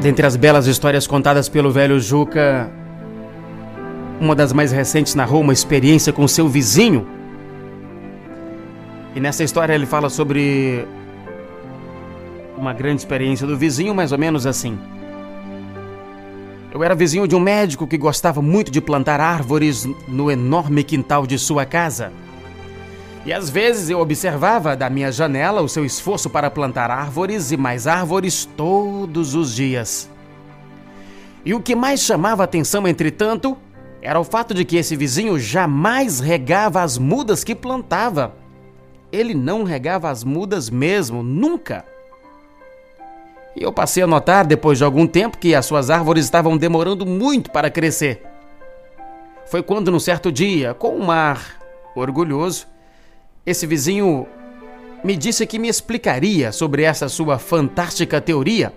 Dentre as belas histórias contadas pelo velho Juca, uma das mais recentes narrou uma experiência com seu vizinho. E nessa história ele fala sobre uma grande experiência do vizinho, mais ou menos assim. Eu era vizinho de um médico que gostava muito de plantar árvores no enorme quintal de sua casa. E às vezes eu observava da minha janela o seu esforço para plantar árvores e mais árvores todos os dias. E o que mais chamava atenção, entretanto, era o fato de que esse vizinho jamais regava as mudas que plantava. Ele não regava as mudas mesmo, nunca. E eu passei a notar, depois de algum tempo, que as suas árvores estavam demorando muito para crescer. Foi quando, num certo dia, com um ar orgulhoso, esse vizinho me disse que me explicaria sobre essa sua fantástica teoria.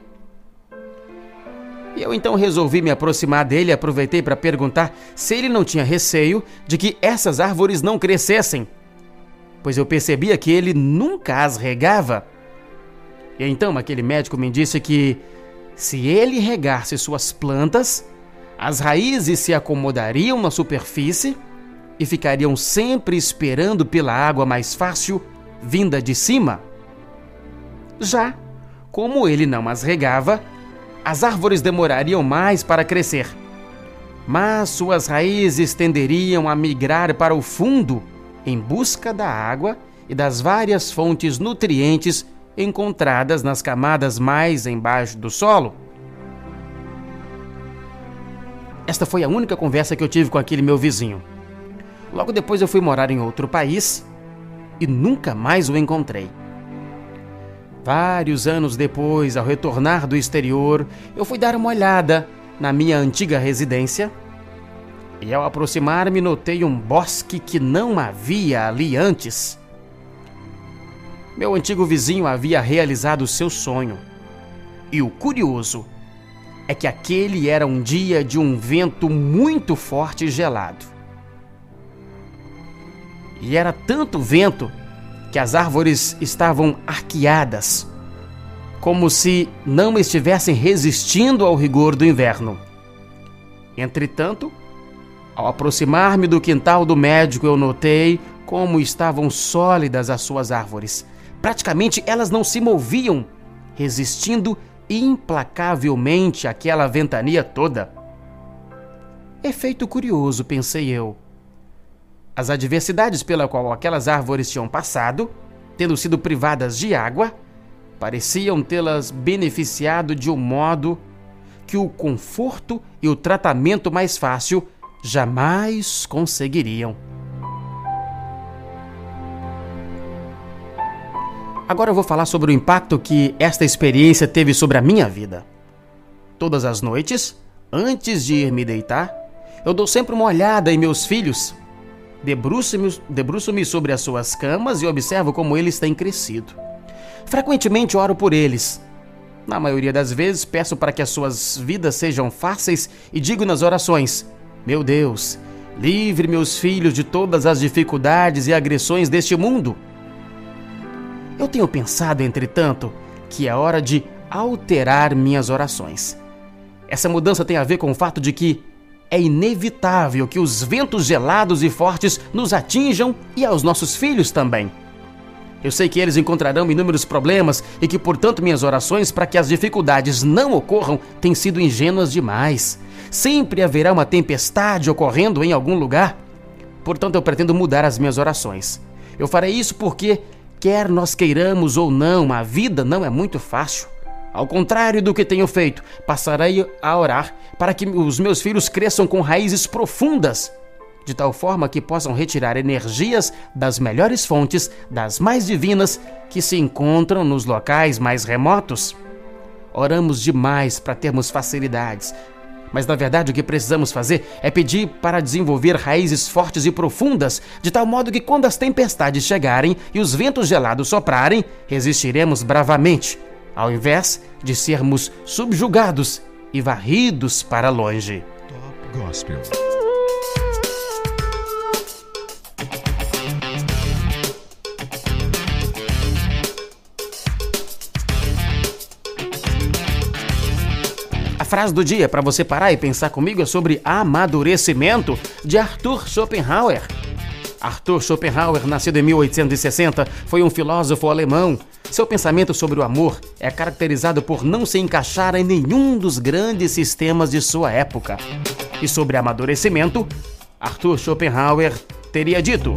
E eu então resolvi me aproximar dele e aproveitei para perguntar se ele não tinha receio de que essas árvores não crescessem, pois eu percebia que ele nunca as regava. E então aquele médico me disse que se ele regasse suas plantas, as raízes se acomodariam na superfície e ficariam sempre esperando pela água mais fácil vinda de cima. Já, como ele não as regava, as árvores demorariam mais para crescer, mas suas raízes tenderiam a migrar para o fundo em busca da água e das várias fontes nutrientes encontradas nas camadas mais embaixo do solo. Esta foi a única conversa que eu tive com aquele meu vizinho. Logo depois eu fui morar em outro país e nunca mais o encontrei. Vários anos depois, ao retornar do exterior, eu fui dar uma olhada na minha antiga residência e, ao aproximar-me, notei um bosque que não havia ali antes. Meu antigo vizinho havia realizado seu sonho. E o curioso é que aquele era um dia de um vento muito forte e gelado. E era tanto vento que as árvores estavam arqueadas, como se não estivessem resistindo ao rigor do inverno. Entretanto, ao aproximar-me do quintal do médico, eu notei como estavam sólidas as suas árvores. Praticamente elas não se moviam, resistindo implacavelmente àquela ventania toda. Efeito curioso, pensei eu. As adversidades pela qual aquelas árvores tinham passado, tendo sido privadas de água, pareciam tê-las beneficiado de um modo que o conforto e o tratamento mais fácil jamais conseguiriam. Agora eu vou falar sobre o impacto que esta experiência teve sobre a minha vida. Todas as noites, antes de ir me deitar, eu dou sempre uma olhada em meus filhos Debruço-me debruço sobre as suas camas e observo como eles têm crescido. Frequentemente oro por eles. Na maioria das vezes peço para que as suas vidas sejam fáceis e digo nas orações: Meu Deus, livre meus filhos de todas as dificuldades e agressões deste mundo. Eu tenho pensado, entretanto, que é hora de alterar minhas orações. Essa mudança tem a ver com o fato de que é inevitável que os ventos gelados e fortes nos atinjam e aos nossos filhos também. Eu sei que eles encontrarão inúmeros problemas e que, portanto, minhas orações para que as dificuldades não ocorram têm sido ingênuas demais. Sempre haverá uma tempestade ocorrendo em algum lugar. Portanto, eu pretendo mudar as minhas orações. Eu farei isso porque, quer nós queiramos ou não, a vida não é muito fácil. Ao contrário do que tenho feito, passarei a orar para que os meus filhos cresçam com raízes profundas, de tal forma que possam retirar energias das melhores fontes, das mais divinas, que se encontram nos locais mais remotos. Oramos demais para termos facilidades, mas na verdade o que precisamos fazer é pedir para desenvolver raízes fortes e profundas, de tal modo que quando as tempestades chegarem e os ventos gelados soprarem, resistiremos bravamente ao invés de sermos subjugados e varridos para longe. Top Gospel. frase do dia para você parar e pensar comigo é sobre amadurecimento de Arthur Schopenhauer. Arthur Schopenhauer, nascido em 1860, foi um filósofo alemão. Seu pensamento sobre o amor é caracterizado por não se encaixar em nenhum dos grandes sistemas de sua época. E sobre amadurecimento, Arthur Schopenhauer teria dito: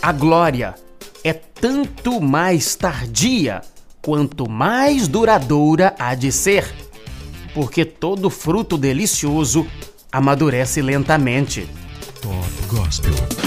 A glória é tanto mais tardia quanto mais duradoura há de ser, porque todo fruto delicioso amadurece lentamente. Top Gospel.